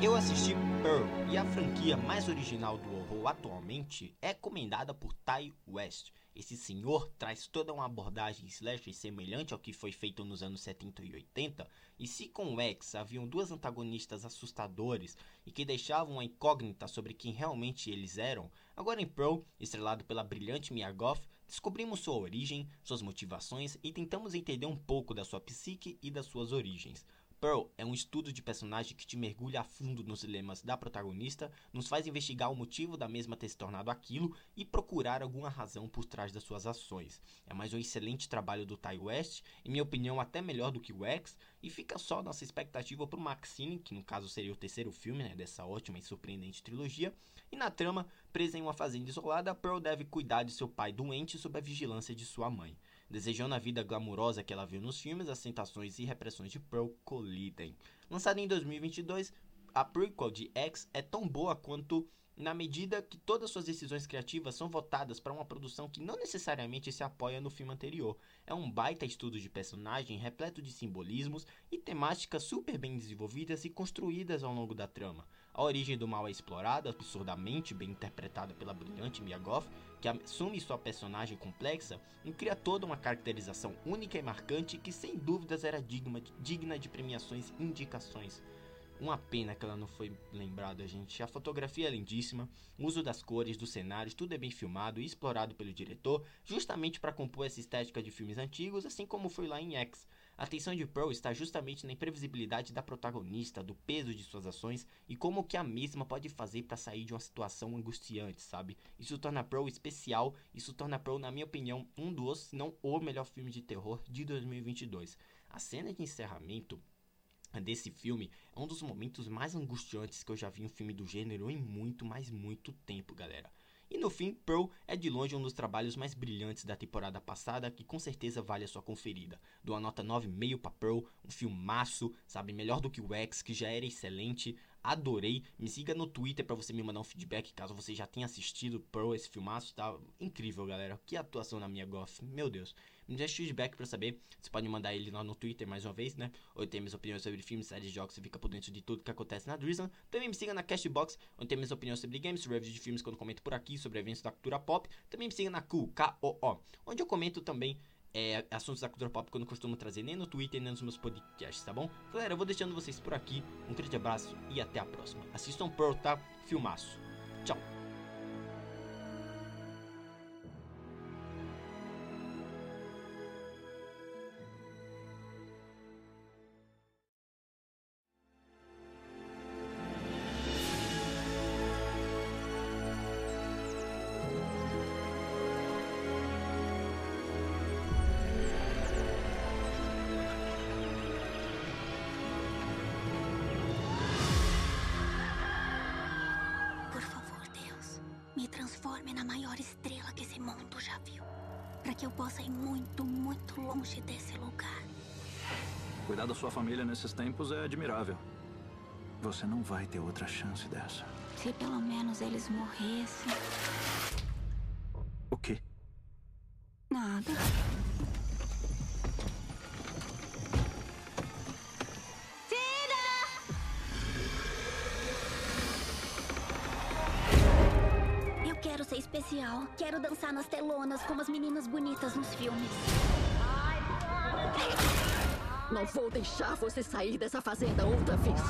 Eu assisti Pearl e a franquia mais original do horror atualmente é comendada por Ty West. Esse senhor traz toda uma abordagem slasher semelhante ao que foi feito nos anos 70 e 80, e se com o X haviam duas antagonistas assustadores e que deixavam uma incógnita sobre quem realmente eles eram, agora em Pearl, estrelado pela brilhante Mia Goth, descobrimos sua origem, suas motivações e tentamos entender um pouco da sua psique e das suas origens. Pearl é um estudo de personagem que te mergulha a fundo nos dilemas da protagonista, nos faz investigar o motivo da mesma ter se tornado aquilo e procurar alguma razão por trás das suas ações. É mais um excelente trabalho do Ty West, em minha opinião até melhor do que o X, e fica só nossa expectativa para o Maxine, que no caso seria o terceiro filme né, dessa ótima e surpreendente trilogia, e na trama, presa em uma fazenda isolada, Pearl deve cuidar de seu pai doente sob a vigilância de sua mãe. Desejando a vida glamurosa que ela viu nos filmes, as tentações e repressões de Pearl colidem. Lançada em 2022, a prequel de X é tão boa quanto na medida que todas suas decisões criativas são votadas para uma produção que não necessariamente se apoia no filme anterior. É um baita estudo de personagem repleto de simbolismos e temáticas super bem desenvolvidas e construídas ao longo da trama. A origem do mal é explorada, absurdamente bem interpretada pela brilhante Mia Goth, que assume sua personagem complexa e cria toda uma caracterização única e marcante que sem dúvidas era digna de premiações e indicações. Uma pena que ela não foi lembrada, gente. A fotografia é lindíssima, o uso das cores, dos cenários, tudo é bem filmado e explorado pelo diretor, justamente para compor essa estética de filmes antigos, assim como foi lá em X. A atenção de Pearl está justamente na imprevisibilidade da protagonista, do peso de suas ações e como que a mesma pode fazer para sair de uma situação angustiante, sabe? Isso torna Pearl especial, isso torna Pearl, na minha opinião, um dos, se não o melhor filme de terror de 2022. A cena de encerramento desse filme é um dos momentos mais angustiantes que eu já vi um filme do gênero em muito, mas muito tempo, galera. E no fim, Pearl é de longe um dos trabalhos mais brilhantes da temporada passada, que com certeza vale a sua conferida. Dou a nota 9,5 para Pearl, um filmaço, sabe, melhor do que o X, que já era excelente adorei. Me siga no Twitter para você me mandar um feedback caso você já tenha assistido Pearl, esse filmaço, tá incrível, galera. Que atuação na minha Goth, meu Deus. Me deixe feedback para saber. Você pode mandar ele lá no Twitter mais uma vez, né? Ou tem minhas opiniões sobre filmes, séries, jogos, você fica por dentro de tudo que acontece na Drizzle. Também me siga na Cashbox, onde tem minhas opiniões sobre games, reviews de filmes eu comento por aqui, sobre eventos da cultura pop. Também me siga na Cool, K-O-O, onde eu comento também é, assuntos da cultura pop que eu não costumo trazer nem no Twitter nem nos meus podcasts, tá bom? Galera, eu vou deixando vocês por aqui. Um grande abraço e até a próxima. Assistam Pearl, tá? Filmaço. Tchau. Transforme na maior estrela que esse mundo já viu. Para que eu possa ir muito, muito longe desse lugar. Cuidar da sua família nesses tempos é admirável. Você não vai ter outra chance dessa. Se pelo menos eles morressem. O quê? Nada. Especial. Quero dançar nas telonas como as meninas bonitas nos filmes. Não vou deixar você sair dessa fazenda outra vez.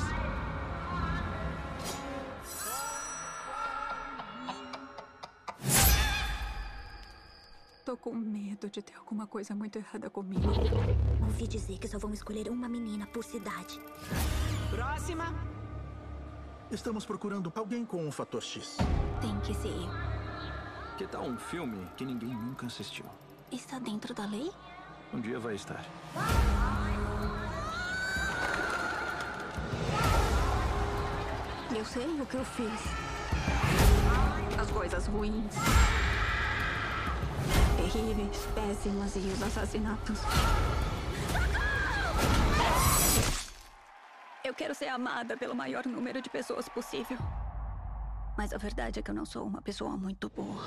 Tô com medo de ter alguma coisa muito errada comigo. Ouvi dizer que só vão escolher uma menina por cidade. Próxima! Estamos procurando alguém com um fator X. Tem que ser eu. Que tal um filme que ninguém nunca assistiu? Está dentro da lei? Um dia vai estar. Eu sei o que eu fiz. As coisas ruins. Terríveis, péssimas e os assassinatos. Eu quero ser amada pelo maior número de pessoas possível. Mas a verdade é que eu não sou uma pessoa muito boa.